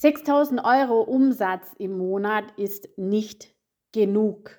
6000 Euro Umsatz im Monat ist nicht genug.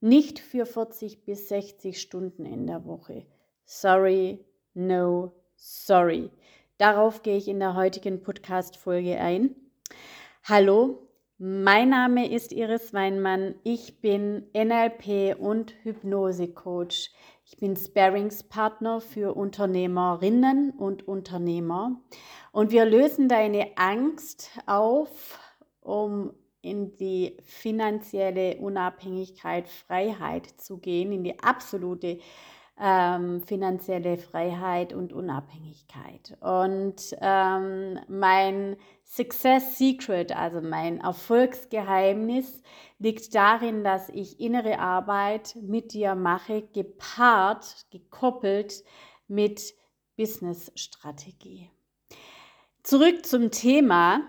Nicht für 40 bis 60 Stunden in der Woche. Sorry, no, sorry. Darauf gehe ich in der heutigen Podcast-Folge ein. Hallo, mein Name ist Iris Weinmann. Ich bin NLP und Hypnose-Coach. Ich bin Sparringspartner für Unternehmerinnen und Unternehmer. Und wir lösen deine Angst auf, um in die finanzielle Unabhängigkeit, Freiheit zu gehen, in die absolute ähm, finanzielle Freiheit und Unabhängigkeit. Und ähm, mein Success Secret, also mein Erfolgsgeheimnis, liegt darin, dass ich innere Arbeit mit dir mache, gepaart, gekoppelt mit Business-Strategie. Zurück zum Thema.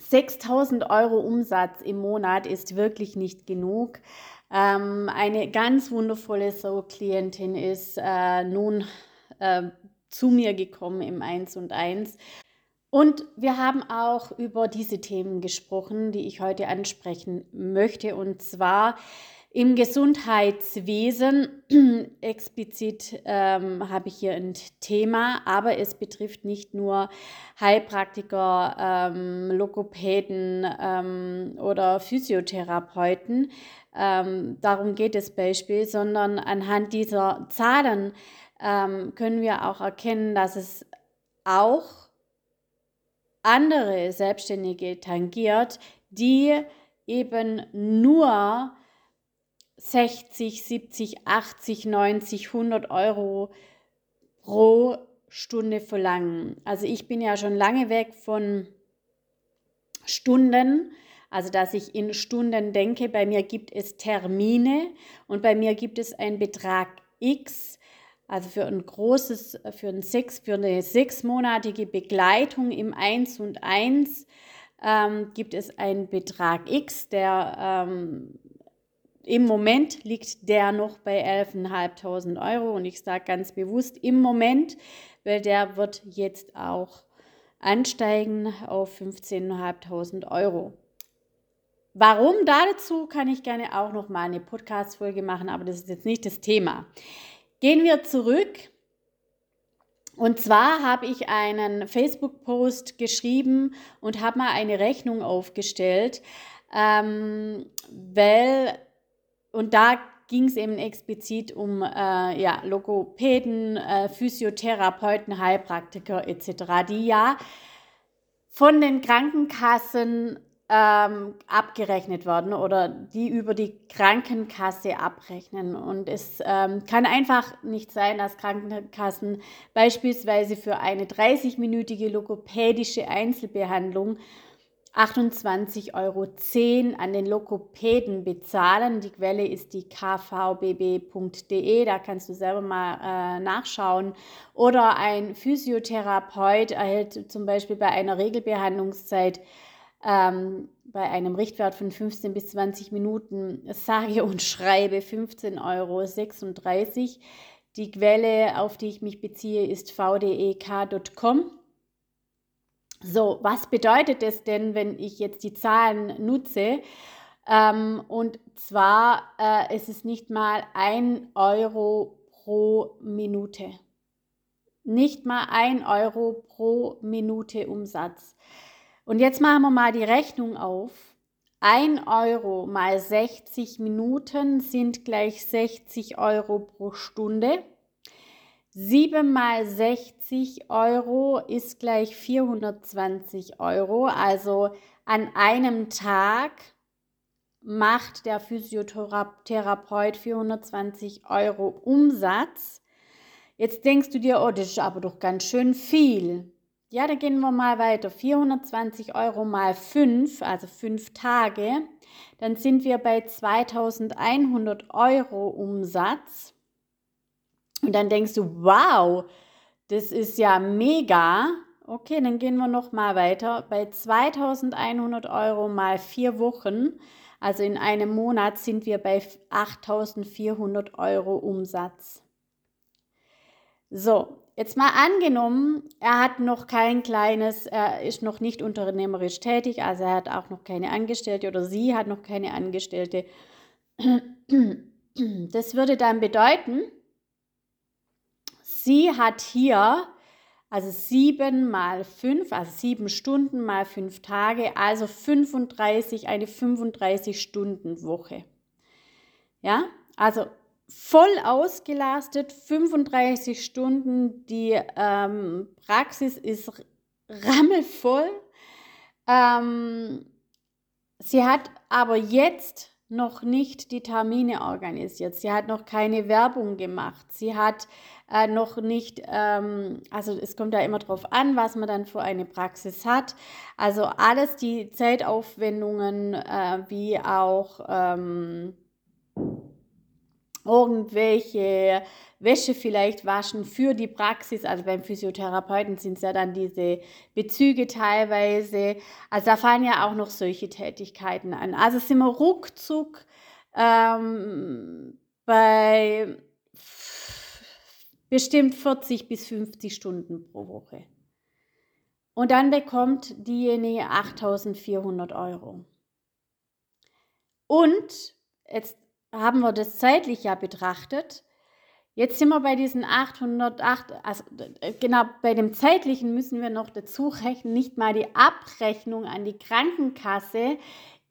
6000 Euro Umsatz im Monat ist wirklich nicht genug. Ähm, eine ganz wundervolle Soul-Klientin ist äh, nun äh, zu mir gekommen im 1 und 1. Und wir haben auch über diese Themen gesprochen, die ich heute ansprechen möchte. Und zwar im Gesundheitswesen, explizit ähm, habe ich hier ein Thema, aber es betrifft nicht nur Heilpraktiker, ähm, Logopäden ähm, oder Physiotherapeuten, ähm, darum geht es Beispiel, sondern anhand dieser Zahlen ähm, können wir auch erkennen, dass es auch andere Selbstständige tangiert, die eben nur 60, 70, 80, 90, 100 Euro pro Stunde verlangen. Also ich bin ja schon lange weg von Stunden, also dass ich in Stunden denke. Bei mir gibt es Termine und bei mir gibt es einen Betrag X. Also für ein großes, für, ein sechs, für eine sechsmonatige Begleitung im 1 und 1 ähm, gibt es einen Betrag X, der ähm, im Moment liegt der noch bei 11.500 Euro und ich sage ganz bewusst im Moment, weil der wird jetzt auch ansteigen auf 15.500 Euro. Warum dazu kann ich gerne auch noch mal eine Podcast-Folge machen, aber das ist jetzt nicht das Thema. Gehen wir zurück. Und zwar habe ich einen Facebook-Post geschrieben und habe mal eine Rechnung aufgestellt, ähm, weil und da ging es eben explizit um äh, ja, Logopäden, äh, Physiotherapeuten, Heilpraktiker etc., die ja von den Krankenkassen ähm, abgerechnet werden oder die über die Krankenkasse abrechnen. Und es ähm, kann einfach nicht sein, dass Krankenkassen beispielsweise für eine 30-minütige logopädische Einzelbehandlung 28,10 Euro an den Lokopäden bezahlen. Die Quelle ist die kvbb.de, da kannst du selber mal äh, nachschauen. Oder ein Physiotherapeut erhält zum Beispiel bei einer Regelbehandlungszeit ähm, bei einem Richtwert von 15 bis 20 Minuten sage und schreibe 15,36 Euro. Die Quelle, auf die ich mich beziehe, ist vdek.com. So, was bedeutet es denn, wenn ich jetzt die Zahlen nutze? Ähm, und zwar äh, ist es nicht mal ein Euro pro Minute. Nicht mal ein Euro pro Minute Umsatz. Und jetzt machen wir mal die Rechnung auf. Ein Euro mal 60 Minuten sind gleich 60 Euro pro Stunde. 7 mal 60 Euro ist gleich 420 Euro. Also an einem Tag macht der Physiotherapeut 420 Euro Umsatz. Jetzt denkst du dir, oh, das ist aber doch ganz schön viel. Ja, da gehen wir mal weiter. 420 Euro mal 5, also 5 Tage. Dann sind wir bei 2100 Euro Umsatz. Und dann denkst du, wow, das ist ja mega. Okay, dann gehen wir noch mal weiter. Bei 2100 Euro mal vier Wochen, also in einem Monat, sind wir bei 8400 Euro Umsatz. So, jetzt mal angenommen, er hat noch kein kleines, er ist noch nicht unternehmerisch tätig, also er hat auch noch keine Angestellte oder sie hat noch keine Angestellte. Das würde dann bedeuten, sie hat hier also sieben mal fünf, also sieben Stunden mal fünf Tage, also 35, eine 35-Stunden-Woche. Ja, also voll ausgelastet, 35 Stunden. Die ähm, Praxis ist rammelvoll. Ähm, sie hat aber jetzt noch nicht die Termine organisiert. Sie hat noch keine Werbung gemacht. Sie hat äh, noch nicht, ähm, also es kommt ja immer darauf an, was man dann für eine Praxis hat. Also alles die Zeitaufwendungen äh, wie auch ähm, irgendwelche Wäsche vielleicht waschen für die Praxis. Also beim Physiotherapeuten sind es ja dann diese Bezüge teilweise. Also da fallen ja auch noch solche Tätigkeiten an. Also sind wir ruckzuck ähm, bei bestimmt 40 bis 50 Stunden pro Woche. Und dann bekommt diejenige 8400 Euro. Und jetzt haben wir das zeitlich ja betrachtet. Jetzt sind wir bei diesen 808, also äh, genau bei dem zeitlichen müssen wir noch dazu rechnen, nicht mal die Abrechnung an die Krankenkasse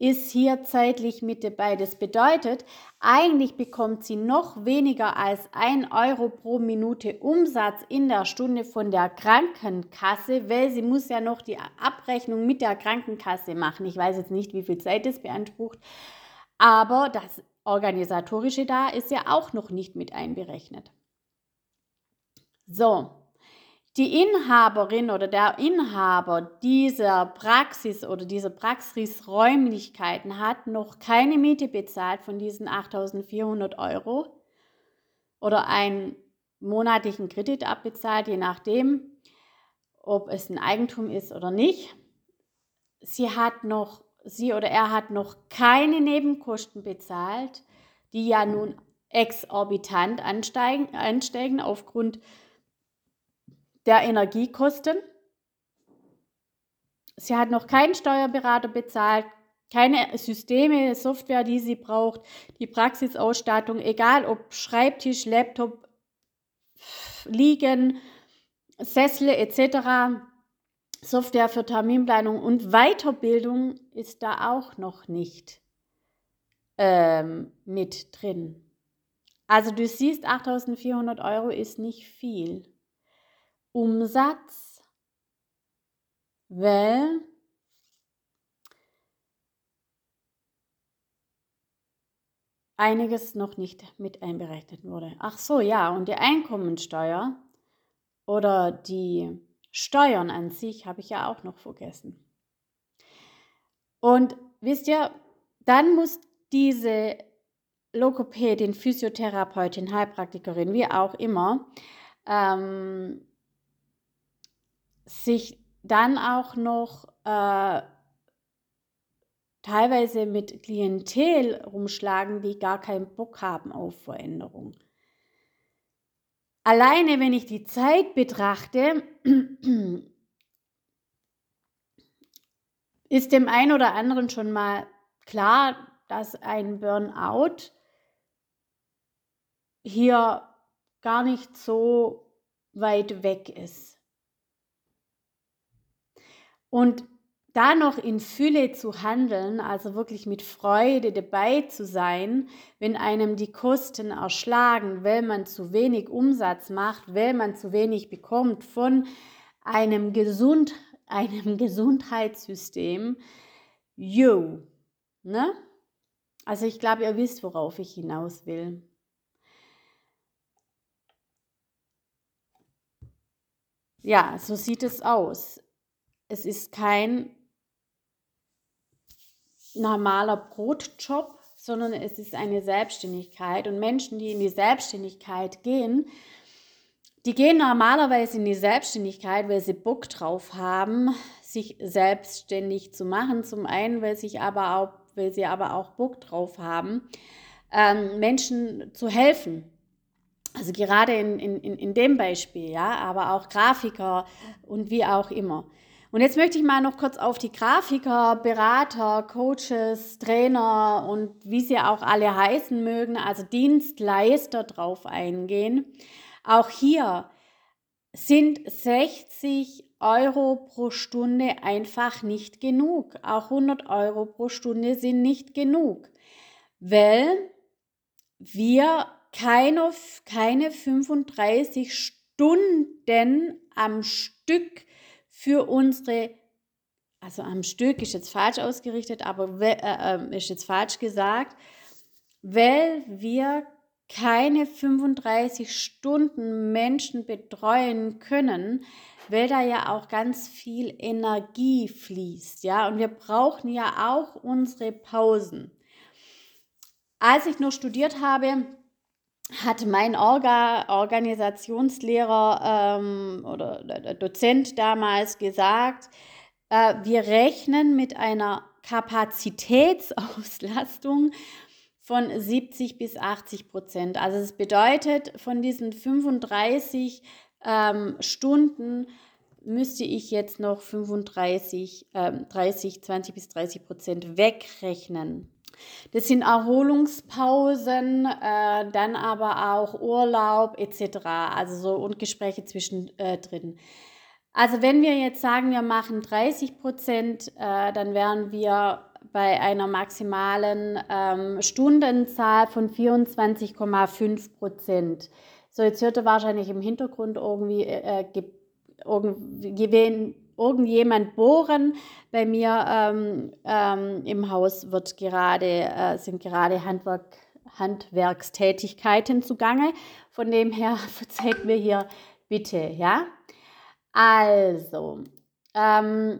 ist hier zeitlich mit dabei. Das bedeutet, eigentlich bekommt sie noch weniger als 1 Euro pro Minute Umsatz in der Stunde von der Krankenkasse, weil sie muss ja noch die Abrechnung mit der Krankenkasse machen. Ich weiß jetzt nicht, wie viel Zeit das beansprucht, aber das organisatorische da ist ja auch noch nicht mit einberechnet. So, die Inhaberin oder der Inhaber dieser Praxis oder dieser Praxisräumlichkeiten hat noch keine Miete bezahlt von diesen 8400 Euro oder einen monatlichen Kredit abbezahlt, je nachdem, ob es ein Eigentum ist oder nicht. Sie hat noch sie oder er hat noch keine Nebenkosten bezahlt, die ja nun exorbitant ansteigen, ansteigen aufgrund der Energiekosten. Sie hat noch keinen Steuerberater bezahlt, keine Systeme, Software, die sie braucht, die Praxisausstattung, egal ob Schreibtisch, Laptop, Liegen, Sessel etc. Software für Terminplanung und Weiterbildung ist da auch noch nicht ähm, mit drin. Also du siehst, 8400 Euro ist nicht viel. Umsatz, weil einiges noch nicht mit einberechnet wurde. Ach so, ja, und die Einkommensteuer oder die Steuern an sich habe ich ja auch noch vergessen. Und wisst ihr, dann muss diese Lokopädin, Physiotherapeutin, Heilpraktikerin, wie auch immer, ähm, sich dann auch noch äh, teilweise mit Klientel rumschlagen, die gar keinen Bock haben auf Veränderung. Alleine wenn ich die Zeit betrachte, ist dem einen oder anderen schon mal klar, dass ein Burnout hier gar nicht so weit weg ist. Und da noch in Fülle zu handeln, also wirklich mit Freude dabei zu sein, wenn einem die Kosten erschlagen, weil man zu wenig Umsatz macht, weil man zu wenig bekommt von einem, Gesund, einem Gesundheitssystem. Jo, ne? Also ich glaube, ihr wisst, worauf ich hinaus will. Ja, so sieht es aus. Es ist kein normaler Brotjob, sondern es ist eine Selbstständigkeit. Und Menschen, die in die Selbstständigkeit gehen, die gehen normalerweise in die Selbstständigkeit, weil sie Bock drauf haben, sich selbstständig zu machen. Zum einen, weil, sich aber auch, weil sie aber auch Bock drauf haben, ähm, Menschen zu helfen. Also gerade in, in, in dem Beispiel, ja, aber auch Grafiker und wie auch immer. Und jetzt möchte ich mal noch kurz auf die Grafiker, Berater, Coaches, Trainer und wie sie auch alle heißen mögen, also Dienstleister drauf eingehen. Auch hier sind 60 Euro pro Stunde einfach nicht genug. Auch 100 Euro pro Stunde sind nicht genug, weil wir keine, keine 35 Stunden am Stück für unsere, also am Stück ist jetzt falsch ausgerichtet, aber äh, äh, ist jetzt falsch gesagt, weil wir keine 35 Stunden Menschen betreuen können, weil da ja auch ganz viel Energie fließt, ja, und wir brauchen ja auch unsere Pausen. Als ich noch studiert habe, hat mein Orga, Organisationslehrer ähm, oder Dozent damals gesagt, äh, wir rechnen mit einer Kapazitätsauslastung von 70 bis 80 Prozent. Also es bedeutet, von diesen 35 ähm, Stunden müsste ich jetzt noch 35, ähm, 30, 20 bis 30 Prozent wegrechnen. Das sind Erholungspausen, äh, dann aber auch Urlaub etc. Also so und Gespräche zwischendrin. Äh, also wenn wir jetzt sagen, wir machen 30 Prozent, äh, dann wären wir bei einer maximalen ähm, Stundenzahl von 24,5 Prozent. So, jetzt hört er wahrscheinlich im Hintergrund irgendwie, äh, äh irgendwie irgendjemand bohren. Bei mir ähm, ähm, im Haus wird gerade, äh, sind gerade Handwerk, Handwerkstätigkeiten zugange. Von dem her verzeiht mir hier bitte, ja. Also, ähm,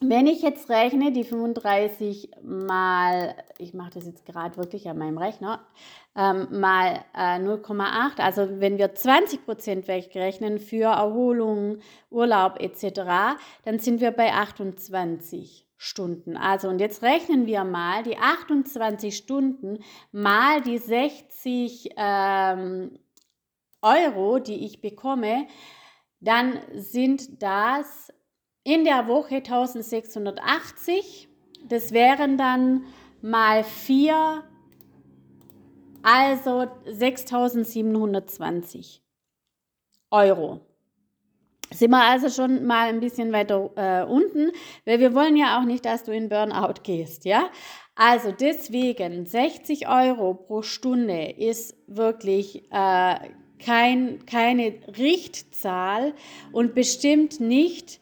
wenn ich jetzt rechne, die 35 mal, ich mache das jetzt gerade wirklich an meinem Rechner, ähm, mal äh, 0,8, also wenn wir 20 Prozent wegrechnen für Erholung, Urlaub etc., dann sind wir bei 28 Stunden. Also und jetzt rechnen wir mal die 28 Stunden mal die 60 ähm, Euro, die ich bekomme, dann sind das in der Woche 1680. Das wären dann mal 4, also 6720 Euro. Sind wir also schon mal ein bisschen weiter äh, unten, weil wir wollen ja auch nicht, dass du in Burnout gehst, ja? Also deswegen 60 Euro pro Stunde ist wirklich äh, kein, keine Richtzahl und bestimmt nicht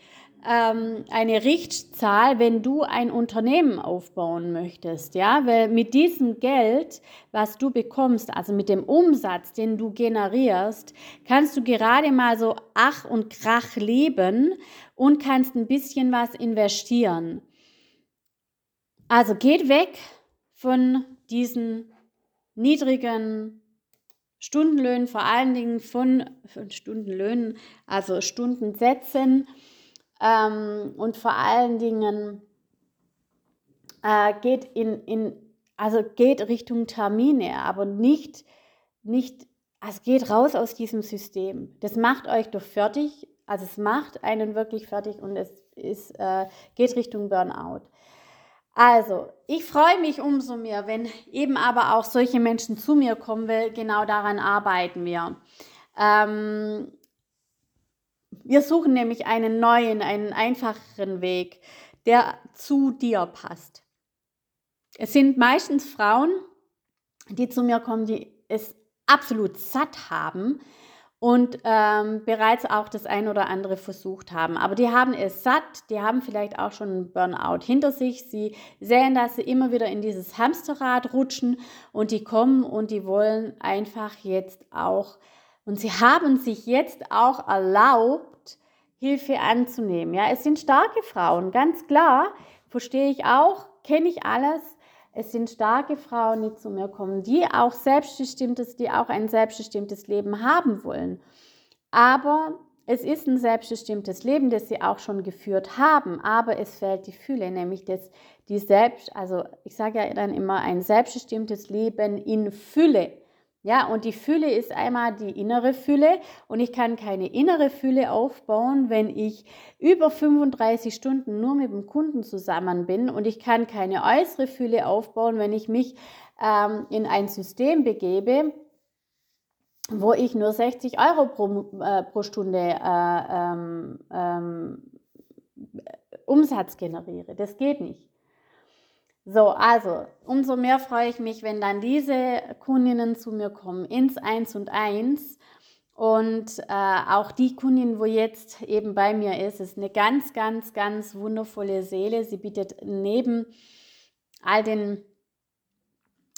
ähm, eine Richtzahl, wenn du ein Unternehmen aufbauen möchtest, ja, weil mit diesem Geld, was du bekommst, also mit dem Umsatz, den du generierst, kannst du gerade mal so ach und krach leben und kannst ein bisschen was investieren. Also geht weg von diesen niedrigen Stundenlöhnen, vor allen Dingen von, von Stundenlöhnen, also Stundensätzen ähm, und vor allen Dingen äh, geht in, in, also geht Richtung Termine, aber nicht, nicht, also geht raus aus diesem System. Das macht euch doch fertig, also es macht einen wirklich fertig und es ist, äh, geht Richtung Burnout. Also, ich freue mich umso mehr, wenn eben aber auch solche Menschen zu mir kommen, weil genau daran arbeiten wir. Ähm, wir suchen nämlich einen neuen, einen einfacheren Weg, der zu dir passt. Es sind meistens Frauen, die zu mir kommen, die es absolut satt haben und ähm, bereits auch das ein oder andere versucht haben. Aber die haben es satt, die haben vielleicht auch schon einen Burnout hinter sich. Sie sehen, dass sie immer wieder in dieses Hamsterrad rutschen und die kommen und die wollen einfach jetzt auch, und sie haben sich jetzt auch erlaubt, Hilfe anzunehmen. Ja, es sind starke Frauen, ganz klar, verstehe ich auch, kenne ich alles. Es sind starke Frauen, die zu mir kommen, die auch selbstbestimmtes, die auch ein selbstbestimmtes Leben haben wollen. Aber es ist ein selbstbestimmtes Leben, das sie auch schon geführt haben, aber es fehlt die Fülle, nämlich das, die selbst, also ich sage ja dann immer ein selbstbestimmtes Leben in Fülle. Ja, und die Fülle ist einmal die innere Fülle und ich kann keine innere Fülle aufbauen, wenn ich über 35 Stunden nur mit dem Kunden zusammen bin und ich kann keine äußere Fülle aufbauen, wenn ich mich ähm, in ein System begebe, wo ich nur 60 Euro pro, äh, pro Stunde äh, ähm, ähm, Umsatz generiere. Das geht nicht. So, also umso mehr freue ich mich, wenn dann diese Kundinnen zu mir kommen ins Eins und Eins. Und äh, auch die Kundin, wo jetzt eben bei mir ist, ist eine ganz, ganz, ganz wundervolle Seele. Sie bietet neben all den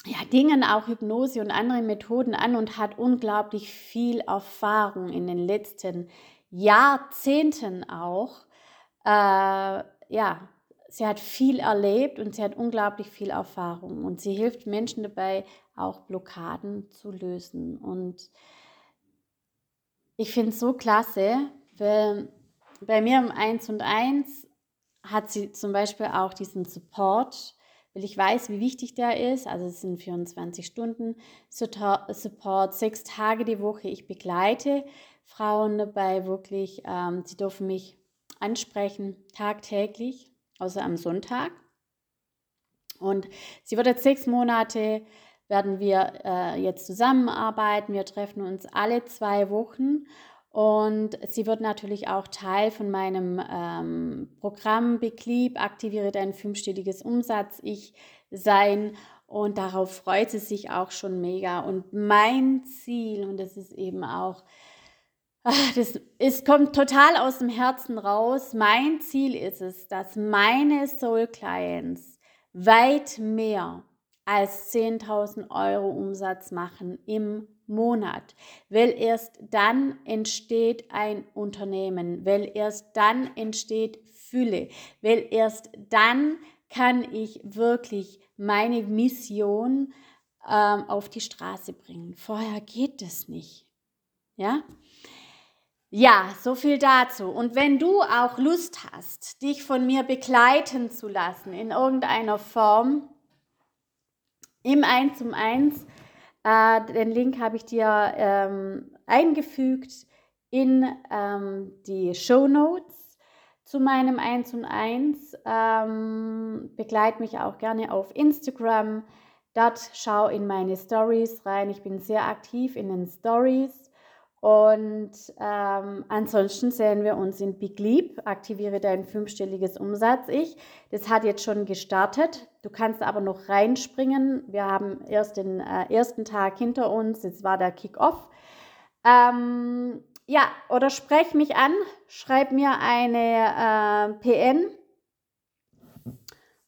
ja, Dingen auch Hypnose und andere Methoden an und hat unglaublich viel Erfahrung in den letzten Jahrzehnten auch. Äh, ja, sie hat viel erlebt und sie hat unglaublich viel Erfahrung und sie hilft Menschen dabei, auch Blockaden zu lösen. Und ich finde es so klasse, weil bei mir im 1 und 1 hat sie zum Beispiel auch diesen Support, weil ich weiß, wie wichtig der ist. Also es sind 24 Stunden Support, sechs Tage die Woche. Ich begleite Frauen dabei wirklich. Ähm, sie dürfen mich ansprechen, tagtäglich außer am Sonntag. Und sie wird jetzt sechs Monate, werden wir äh, jetzt zusammenarbeiten. Wir treffen uns alle zwei Wochen und sie wird natürlich auch Teil von meinem ähm, Programm Beklieb, aktiviere dein fünfstelliges Umsatz-Ich sein. Und darauf freut sie sich auch schon mega. Und mein Ziel, und das ist eben auch Ach, das ist, kommt total aus dem Herzen raus. Mein Ziel ist es, dass meine Soul Clients weit mehr als 10.000 Euro Umsatz machen im Monat, weil erst dann entsteht ein Unternehmen, weil erst dann entsteht Fülle, weil erst dann kann ich wirklich meine Mission ähm, auf die Straße bringen. Vorher geht es nicht. Ja? Ja, so viel dazu. Und wenn du auch Lust hast, dich von mir begleiten zu lassen in irgendeiner Form, im 1 zum 1, äh, den Link habe ich dir ähm, eingefügt in ähm, die Show Notes zu meinem 1 und 1. Ähm, begleit mich auch gerne auf Instagram. Dort schau in meine Stories rein. Ich bin sehr aktiv in den Stories. Und ähm, ansonsten sehen wir uns in Big Leap. Aktiviere dein fünfstelliges Umsatz-Ich. Das hat jetzt schon gestartet. Du kannst aber noch reinspringen. Wir haben erst den äh, ersten Tag hinter uns. Jetzt war der Kick-Off. Ähm, ja, oder sprech mich an. Schreib mir eine äh, PN.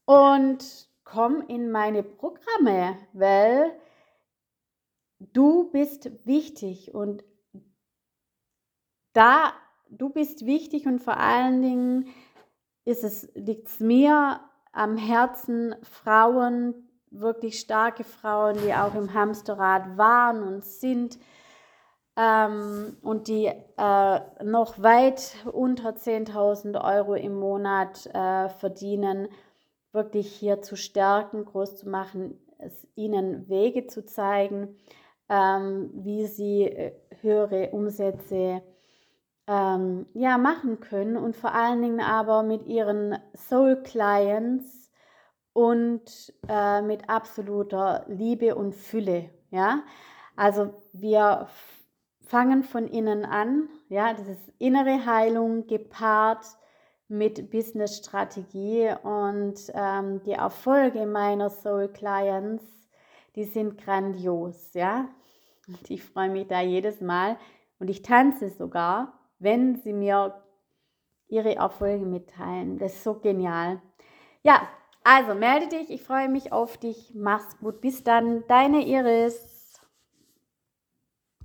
Und komm in meine Programme, weil du bist wichtig und da, du bist wichtig und vor allen Dingen ist es, liegt es mir am Herzen, Frauen, wirklich starke Frauen, die auch im Hamsterrad waren und sind ähm, und die äh, noch weit unter 10.000 Euro im Monat äh, verdienen, wirklich hier zu stärken, groß zu machen, es ihnen Wege zu zeigen, ähm, wie sie äh, höhere Umsätze ähm, ja, machen können und vor allen Dingen aber mit ihren Soul Clients und äh, mit absoluter Liebe und Fülle. Ja, also wir fangen von innen an. Ja, das ist innere Heilung gepaart mit Business-Strategie und ähm, die Erfolge meiner Soul Clients, die sind grandios. Ja, und ich freue mich da jedes Mal und ich tanze sogar wenn sie mir ihre Erfolge mitteilen. Das ist so genial. Ja, also melde dich, ich freue mich auf dich. Mach's gut. Bis dann, deine Iris.